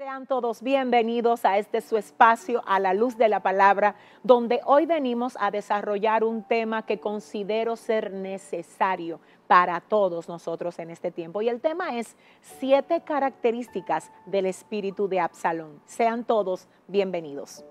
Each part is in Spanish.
Sean todos bienvenidos a este su espacio a la luz de la palabra, donde hoy venimos a desarrollar un tema que considero ser necesario para todos nosotros en este tiempo. Y el tema es siete características del espíritu de Absalón. Sean todos bienvenidos.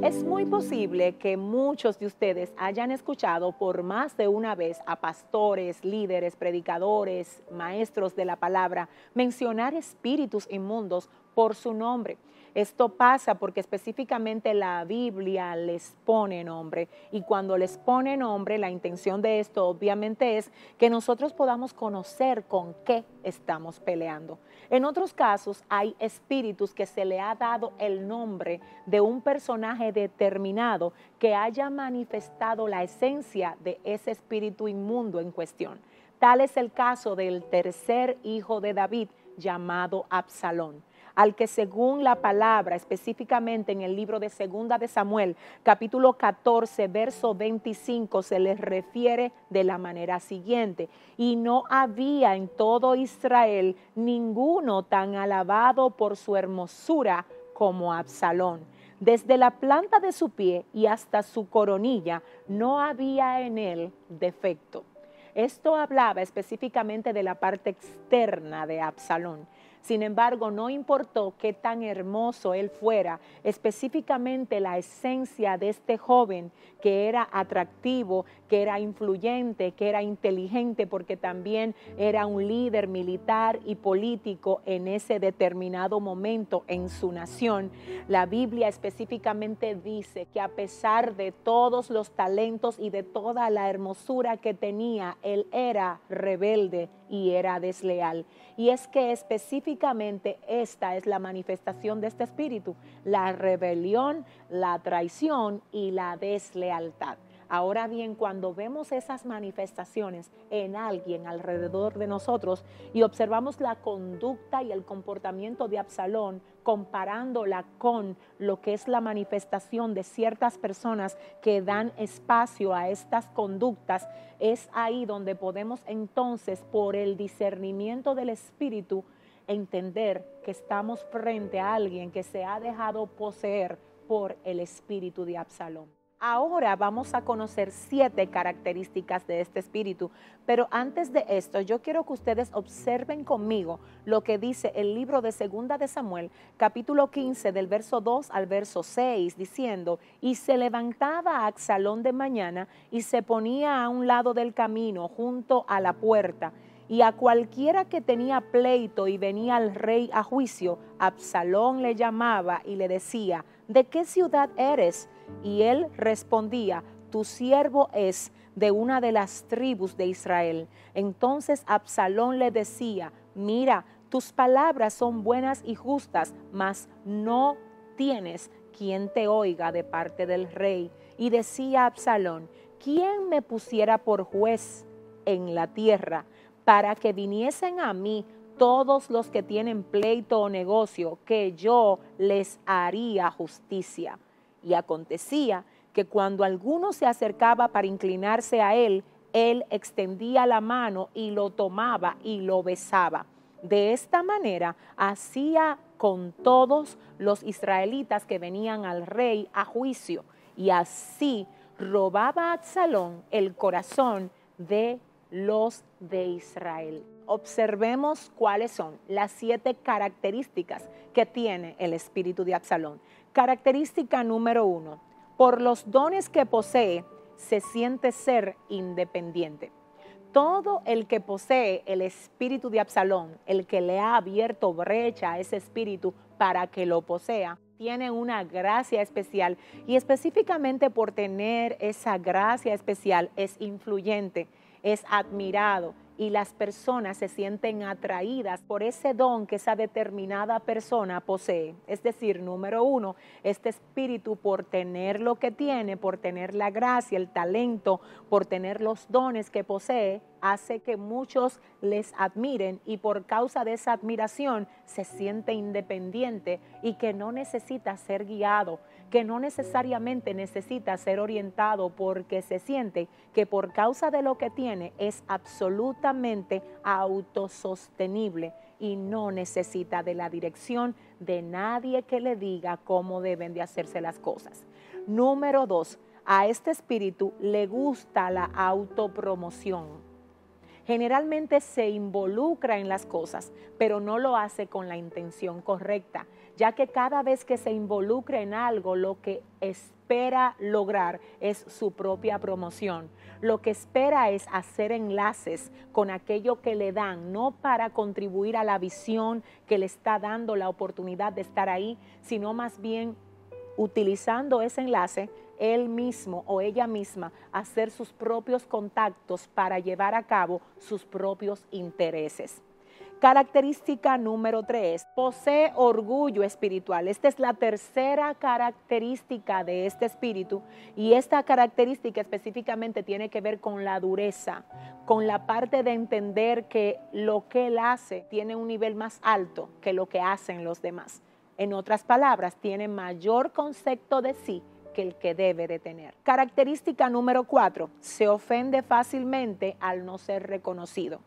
Es muy posible que muchos de ustedes hayan escuchado por más de una vez a pastores, líderes, predicadores, maestros de la palabra mencionar espíritus inmundos por su nombre. Esto pasa porque específicamente la Biblia les pone nombre y cuando les pone nombre, la intención de esto obviamente es que nosotros podamos conocer con qué estamos peleando. En otros casos hay espíritus que se le ha dado el nombre de un personaje determinado que haya manifestado la esencia de ese espíritu inmundo en cuestión. Tal es el caso del tercer hijo de David llamado Absalón al que según la palabra, específicamente en el libro de Segunda de Samuel, capítulo 14, verso 25, se les refiere de la manera siguiente. Y no había en todo Israel ninguno tan alabado por su hermosura como Absalón. Desde la planta de su pie y hasta su coronilla no había en él defecto. Esto hablaba específicamente de la parte externa de Absalón. Sin embargo, no importó qué tan hermoso él fuera, específicamente la esencia de este joven que era atractivo, que era influyente, que era inteligente, porque también era un líder militar y político en ese determinado momento en su nación. La Biblia específicamente dice que a pesar de todos los talentos y de toda la hermosura que tenía, él era rebelde y era desleal. Y es que específicamente esta es la manifestación de este espíritu, la rebelión, la traición y la deslealtad. Ahora bien, cuando vemos esas manifestaciones en alguien alrededor de nosotros y observamos la conducta y el comportamiento de Absalón, comparándola con lo que es la manifestación de ciertas personas que dan espacio a estas conductas, es ahí donde podemos entonces, por el discernimiento del Espíritu, entender que estamos frente a alguien que se ha dejado poseer por el espíritu de Absalón. Ahora vamos a conocer siete características de este espíritu, pero antes de esto yo quiero que ustedes observen conmigo lo que dice el libro de Segunda de Samuel, capítulo 15 del verso 2 al verso 6, diciendo, y se levantaba a Absalón de mañana y se ponía a un lado del camino junto a la puerta y a cualquiera que tenía pleito y venía al rey a juicio, Absalón le llamaba y le decía, ¿de qué ciudad eres? Y él respondía, tu siervo es de una de las tribus de Israel. Entonces Absalón le decía, mira, tus palabras son buenas y justas, mas no tienes quien te oiga de parte del rey. Y decía Absalón, ¿quién me pusiera por juez en la tierra para que viniesen a mí todos los que tienen pleito o negocio, que yo les haría justicia? Y acontecía que cuando alguno se acercaba para inclinarse a él, él extendía la mano y lo tomaba y lo besaba. De esta manera hacía con todos los israelitas que venían al rey a juicio y así robaba a Absalón el corazón de los de Israel. Observemos cuáles son las siete características que tiene el espíritu de Absalón. Característica número uno, por los dones que posee, se siente ser independiente. Todo el que posee el espíritu de Absalón, el que le ha abierto brecha a ese espíritu para que lo posea, tiene una gracia especial y específicamente por tener esa gracia especial es influyente, es admirado, y las personas se sienten atraídas por ese don que esa determinada persona posee. Es decir, número uno, este espíritu por tener lo que tiene, por tener la gracia, el talento, por tener los dones que posee, hace que muchos les admiren y por causa de esa admiración se siente independiente y que no necesita ser guiado, que no necesariamente necesita ser orientado porque se siente que por causa de lo que tiene es absolutamente autosostenible y no necesita de la dirección de nadie que le diga cómo deben de hacerse las cosas. Número dos, a este espíritu le gusta la autopromoción generalmente se involucra en las cosas, pero no lo hace con la intención correcta, ya que cada vez que se involucra en algo, lo que espera lograr es su propia promoción. Lo que espera es hacer enlaces con aquello que le dan, no para contribuir a la visión que le está dando la oportunidad de estar ahí, sino más bien utilizando ese enlace él mismo o ella misma hacer sus propios contactos para llevar a cabo sus propios intereses. Característica número tres, posee orgullo espiritual. Esta es la tercera característica de este espíritu y esta característica específicamente tiene que ver con la dureza, con la parte de entender que lo que él hace tiene un nivel más alto que lo que hacen los demás. En otras palabras, tiene mayor concepto de sí el que debe de tener. Característica número cuatro, se ofende fácilmente al no ser reconocido.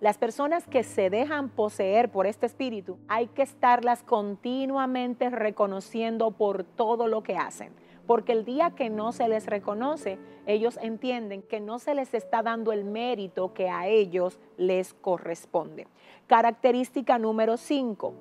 Las personas que se dejan poseer por este espíritu, hay que estarlas continuamente reconociendo por todo lo que hacen. Porque el día que no se les reconoce, ellos entienden que no se les está dando el mérito que a ellos les corresponde. Característica número cinco,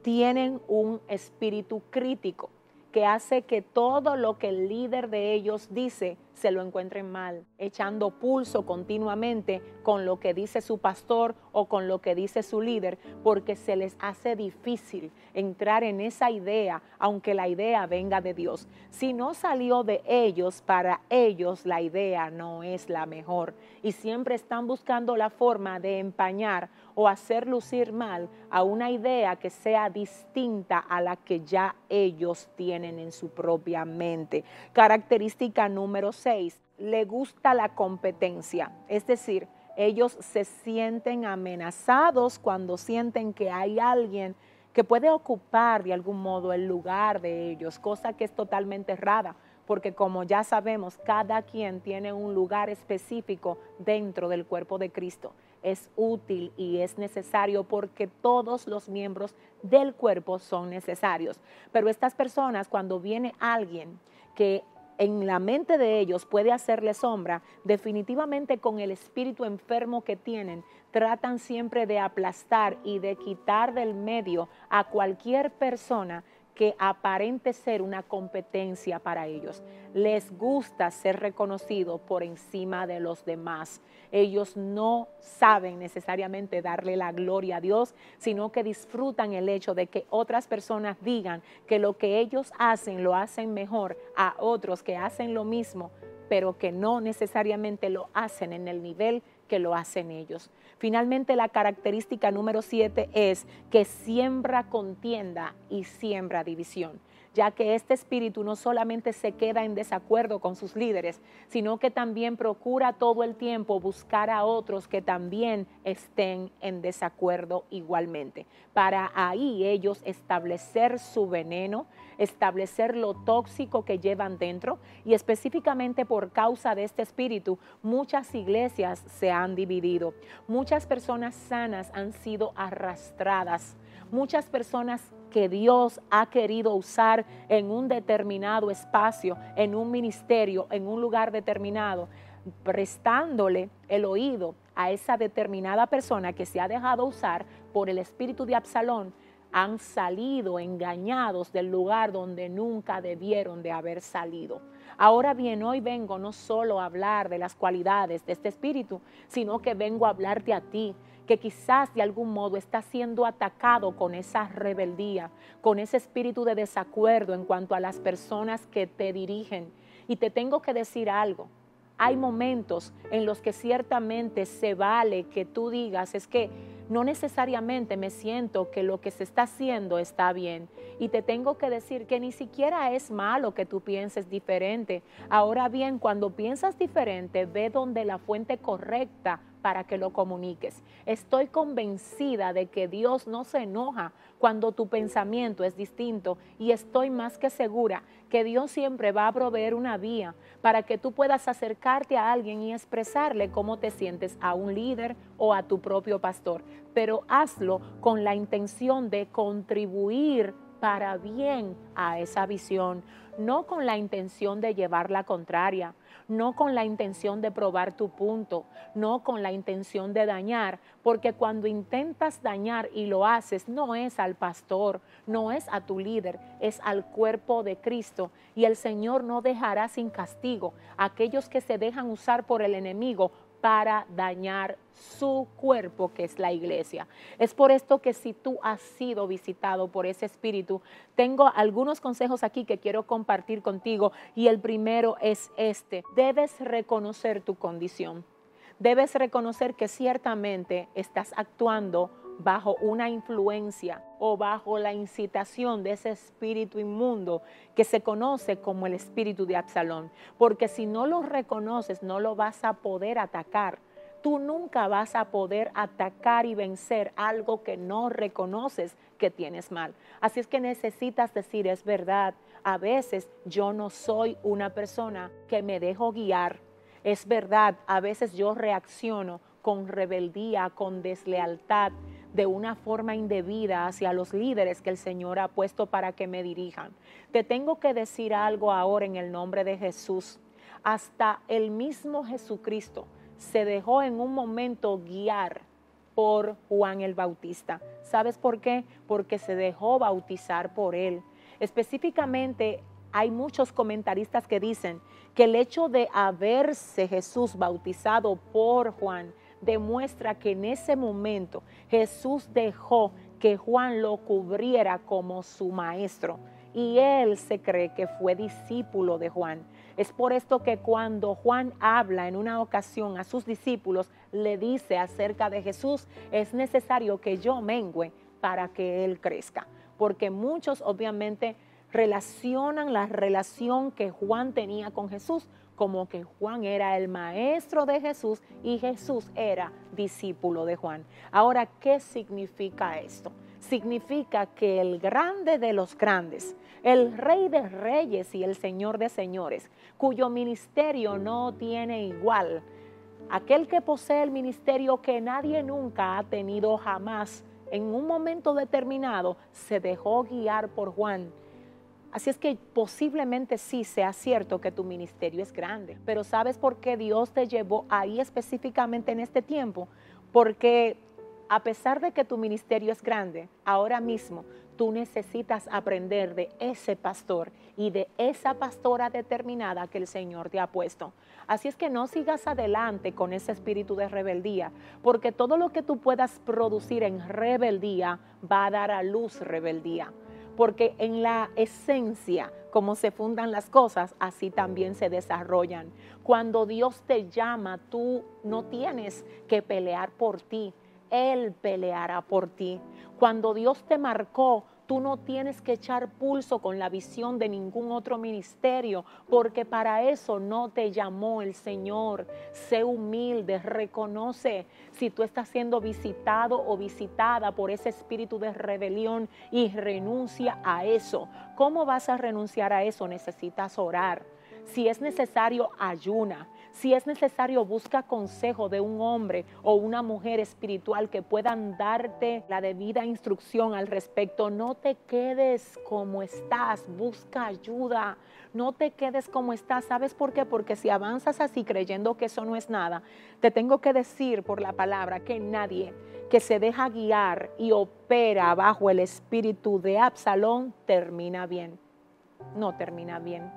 tienen un espíritu crítico que hace que todo lo que el líder de ellos dice se lo encuentren mal, echando pulso continuamente con lo que dice su pastor o con lo que dice su líder, porque se les hace difícil entrar en esa idea, aunque la idea venga de Dios. Si no salió de ellos, para ellos la idea no es la mejor y siempre están buscando la forma de empañar o hacer lucir mal a una idea que sea distinta a la que ya ellos tienen en su propia mente. Característica número 6, le gusta la competencia, es decir, ellos se sienten amenazados cuando sienten que hay alguien que puede ocupar de algún modo el lugar de ellos, cosa que es totalmente errada, porque como ya sabemos, cada quien tiene un lugar específico dentro del cuerpo de Cristo es útil y es necesario porque todos los miembros del cuerpo son necesarios. Pero estas personas, cuando viene alguien que en la mente de ellos puede hacerle sombra, definitivamente con el espíritu enfermo que tienen, tratan siempre de aplastar y de quitar del medio a cualquier persona que aparente ser una competencia para ellos. Les gusta ser reconocido por encima de los demás. Ellos no saben necesariamente darle la gloria a Dios, sino que disfrutan el hecho de que otras personas digan que lo que ellos hacen lo hacen mejor a otros que hacen lo mismo, pero que no necesariamente lo hacen en el nivel que lo hacen ellos. Finalmente, la característica número siete es que siembra contienda y siembra división ya que este espíritu no solamente se queda en desacuerdo con sus líderes, sino que también procura todo el tiempo buscar a otros que también estén en desacuerdo igualmente, para ahí ellos establecer su veneno, establecer lo tóxico que llevan dentro y específicamente por causa de este espíritu muchas iglesias se han dividido, muchas personas sanas han sido arrastradas, muchas personas que Dios ha querido usar en un determinado espacio, en un ministerio, en un lugar determinado, prestándole el oído a esa determinada persona que se ha dejado usar por el espíritu de Absalón, han salido engañados del lugar donde nunca debieron de haber salido. Ahora bien, hoy vengo no solo a hablar de las cualidades de este espíritu, sino que vengo a hablarte a ti, que quizás de algún modo está siendo atacado con esa rebeldía, con ese espíritu de desacuerdo en cuanto a las personas que te dirigen. Y te tengo que decir algo. Hay momentos en los que ciertamente se vale que tú digas, es que no necesariamente me siento que lo que se está haciendo está bien. Y te tengo que decir que ni siquiera es malo que tú pienses diferente. Ahora bien, cuando piensas diferente, ve donde la fuente correcta para que lo comuniques. Estoy convencida de que Dios no se enoja cuando tu pensamiento es distinto y estoy más que segura que Dios siempre va a proveer una vía para que tú puedas acercarte a alguien y expresarle cómo te sientes a un líder o a tu propio pastor. Pero hazlo con la intención de contribuir para bien a esa visión, no con la intención de llevar la contraria, no con la intención de probar tu punto, no con la intención de dañar, porque cuando intentas dañar y lo haces, no es al pastor, no es a tu líder, es al cuerpo de Cristo. Y el Señor no dejará sin castigo a aquellos que se dejan usar por el enemigo para dañar su cuerpo, que es la iglesia. Es por esto que si tú has sido visitado por ese espíritu, tengo algunos consejos aquí que quiero compartir contigo y el primero es este. Debes reconocer tu condición. Debes reconocer que ciertamente estás actuando bajo una influencia o bajo la incitación de ese espíritu inmundo que se conoce como el espíritu de Absalón. Porque si no lo reconoces, no lo vas a poder atacar. Tú nunca vas a poder atacar y vencer algo que no reconoces que tienes mal. Así es que necesitas decir, es verdad, a veces yo no soy una persona que me dejo guiar. Es verdad, a veces yo reacciono con rebeldía, con deslealtad, de una forma indebida hacia los líderes que el Señor ha puesto para que me dirijan. Te tengo que decir algo ahora en el nombre de Jesús. Hasta el mismo Jesucristo se dejó en un momento guiar por Juan el Bautista. ¿Sabes por qué? Porque se dejó bautizar por él. Específicamente hay muchos comentaristas que dicen que el hecho de haberse Jesús bautizado por Juan demuestra que en ese momento Jesús dejó que Juan lo cubriera como su maestro y él se cree que fue discípulo de Juan. Es por esto que cuando Juan habla en una ocasión a sus discípulos, le dice acerca de Jesús, es necesario que yo mengüe para que él crezca, porque muchos obviamente relacionan la relación que Juan tenía con Jesús como que Juan era el maestro de Jesús y Jesús era discípulo de Juan. Ahora, ¿qué significa esto? Significa que el grande de los grandes, el rey de reyes y el señor de señores, cuyo ministerio no tiene igual, aquel que posee el ministerio que nadie nunca ha tenido jamás, en un momento determinado se dejó guiar por Juan Así es que posiblemente sí sea cierto que tu ministerio es grande, pero ¿sabes por qué Dios te llevó ahí específicamente en este tiempo? Porque a pesar de que tu ministerio es grande, ahora mismo tú necesitas aprender de ese pastor y de esa pastora determinada que el Señor te ha puesto. Así es que no sigas adelante con ese espíritu de rebeldía, porque todo lo que tú puedas producir en rebeldía va a dar a luz rebeldía porque en la esencia, como se fundan las cosas, así también se desarrollan. Cuando Dios te llama, tú no tienes que pelear por ti, Él peleará por ti. Cuando Dios te marcó, Tú no tienes que echar pulso con la visión de ningún otro ministerio, porque para eso no te llamó el Señor. Sé humilde, reconoce si tú estás siendo visitado o visitada por ese espíritu de rebelión y renuncia a eso. ¿Cómo vas a renunciar a eso? Necesitas orar. Si es necesario, ayuna. Si es necesario, busca consejo de un hombre o una mujer espiritual que puedan darte la debida instrucción al respecto. No te quedes como estás, busca ayuda. No te quedes como estás. ¿Sabes por qué? Porque si avanzas así creyendo que eso no es nada, te tengo que decir por la palabra que nadie que se deja guiar y opera bajo el espíritu de Absalón termina bien. No termina bien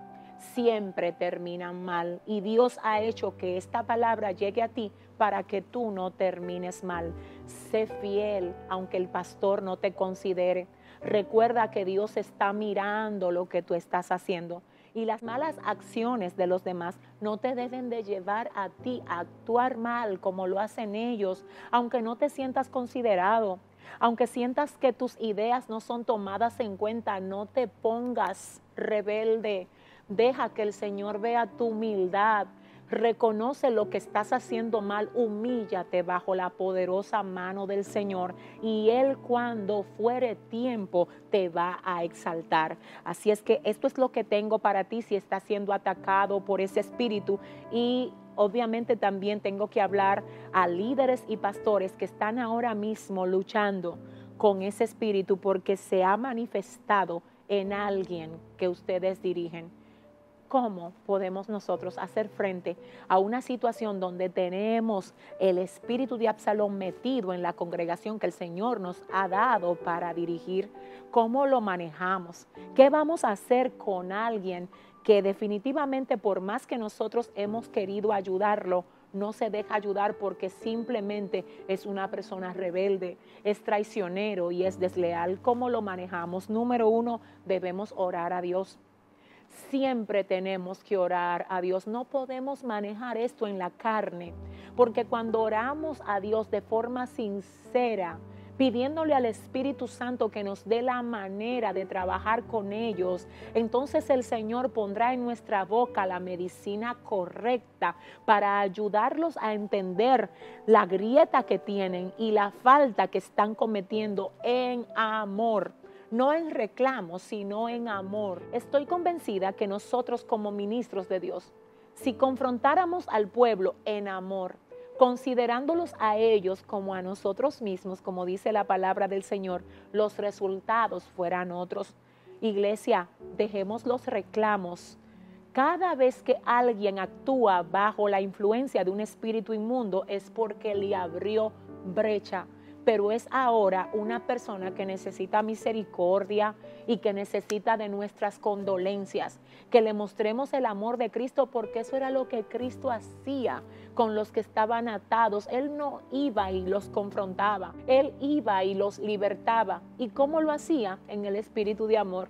siempre terminan mal. Y Dios ha hecho que esta palabra llegue a ti para que tú no termines mal. Sé fiel aunque el pastor no te considere. Recuerda que Dios está mirando lo que tú estás haciendo. Y las malas acciones de los demás no te deben de llevar a ti a actuar mal como lo hacen ellos, aunque no te sientas considerado. Aunque sientas que tus ideas no son tomadas en cuenta, no te pongas rebelde, Deja que el Señor vea tu humildad. reconoce lo que estás haciendo mal, humíllate bajo la poderosa mano del Señor y Él cuando fuere tiempo te va a exaltar. Así es que esto es lo que tengo para ti si estás siendo atacado por ese espíritu y obviamente también tengo que hablar a líderes y pastores que están ahora mismo luchando con ese espíritu porque se ha manifestado en alguien que ustedes dirigen. ¿Cómo podemos nosotros hacer frente a una situación donde tenemos el espíritu de Absalón metido en la congregación que el Señor nos ha dado para dirigir? ¿Cómo lo manejamos? ¿Qué vamos a hacer con alguien que definitivamente por más que nosotros hemos querido ayudarlo, no se deja ayudar porque simplemente es una persona rebelde, es traicionero y es desleal. ¿Cómo lo manejamos? Número uno, debemos orar a Dios. Siempre tenemos que orar a Dios. No podemos manejar esto en la carne, porque cuando oramos a Dios de forma sincera, pidiéndole al Espíritu Santo que nos dé la manera de trabajar con ellos, entonces el Señor pondrá en nuestra boca la medicina correcta para ayudarlos a entender la grieta que tienen y la falta que están cometiendo en amor no en reclamo, sino en amor. Estoy convencida que nosotros como ministros de Dios, si confrontáramos al pueblo en amor, considerándolos a ellos como a nosotros mismos, como dice la palabra del Señor, los resultados fueran otros. Iglesia, dejemos los reclamos. Cada vez que alguien actúa bajo la influencia de un espíritu inmundo es porque le abrió brecha pero es ahora una persona que necesita misericordia y que necesita de nuestras condolencias, que le mostremos el amor de Cristo porque eso era lo que Cristo hacía con los que estaban atados. Él no iba y los confrontaba, él iba y los libertaba. ¿Y cómo lo hacía? En el espíritu de amor,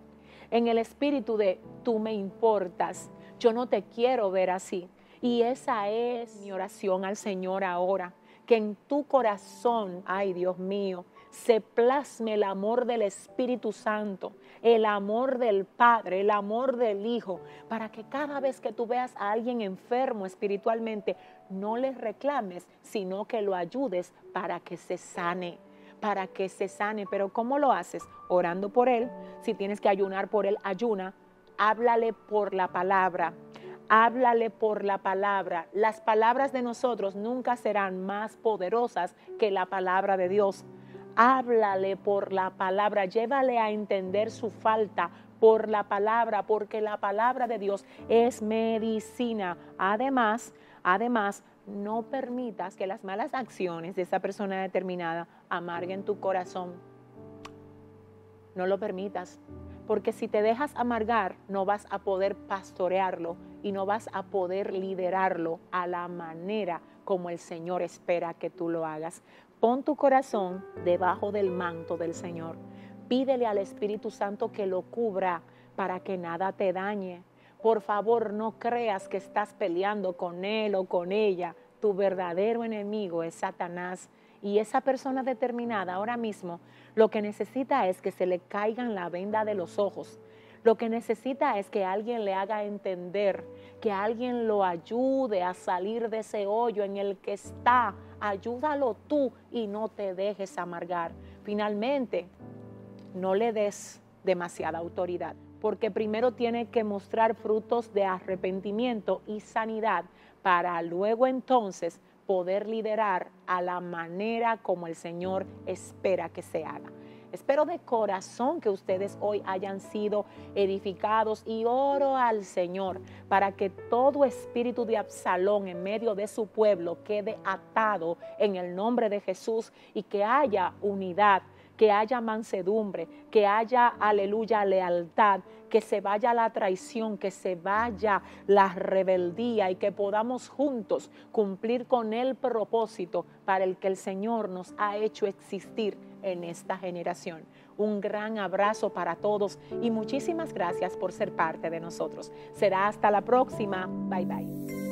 en el espíritu de tú me importas, yo no te quiero ver así. Y esa es mi oración al Señor ahora que en tu corazón, ay Dios mío, se plasme el amor del Espíritu Santo, el amor del Padre, el amor del Hijo, para que cada vez que tú veas a alguien enfermo espiritualmente, no le reclames, sino que lo ayudes para que se sane para que se sane. Pero ¿cómo lo haces? Orando por él. Si tienes que ayunar por él, ayuna. Háblale por la palabra háblale por la palabra. Las palabras de nosotros nunca serán más poderosas que la palabra de Dios. Háblale por la palabra, llévale a entender su falta por la palabra, porque la palabra de Dios es medicina. Además, además, no permitas que las malas acciones de esa persona determinada amarguen tu corazón. No lo permitas, porque si te dejas amargar, no vas a poder pastorearlo y no vas a poder liderarlo a la manera como el Señor espera que tú lo hagas. Pon tu corazón debajo del manto del Señor. Pídele al Espíritu Santo que lo cubra para que nada te dañe. Por favor, no creas que estás peleando con él o con ella. Tu verdadero enemigo es Satanás. Y esa persona determinada ahora mismo lo que necesita es que se le caigan la venda de los ojos lo que necesita es que alguien le haga entender, que alguien lo ayude a salir de ese hoyo en el que está. Ayúdalo tú y no te dejes amargar. Finalmente, no le des demasiada autoridad, porque primero tiene que mostrar frutos de arrepentimiento y sanidad para luego entonces poder liderar a la manera como el Señor espera que se haga. Espero de corazón que ustedes hoy hayan sido edificados y oro al Señor para que todo espíritu de Absalón en medio de su pueblo quede atado en el nombre de Jesús y que haya unidad que haya mansedumbre, que haya, aleluya, lealtad, que se vaya la traición, que se vaya la rebeldía y que podamos juntos cumplir con el propósito para el que el Señor nos ha hecho existir en esta generación. Un gran abrazo para todos y muchísimas gracias por ser parte de nosotros. Será hasta la próxima. Bye bye.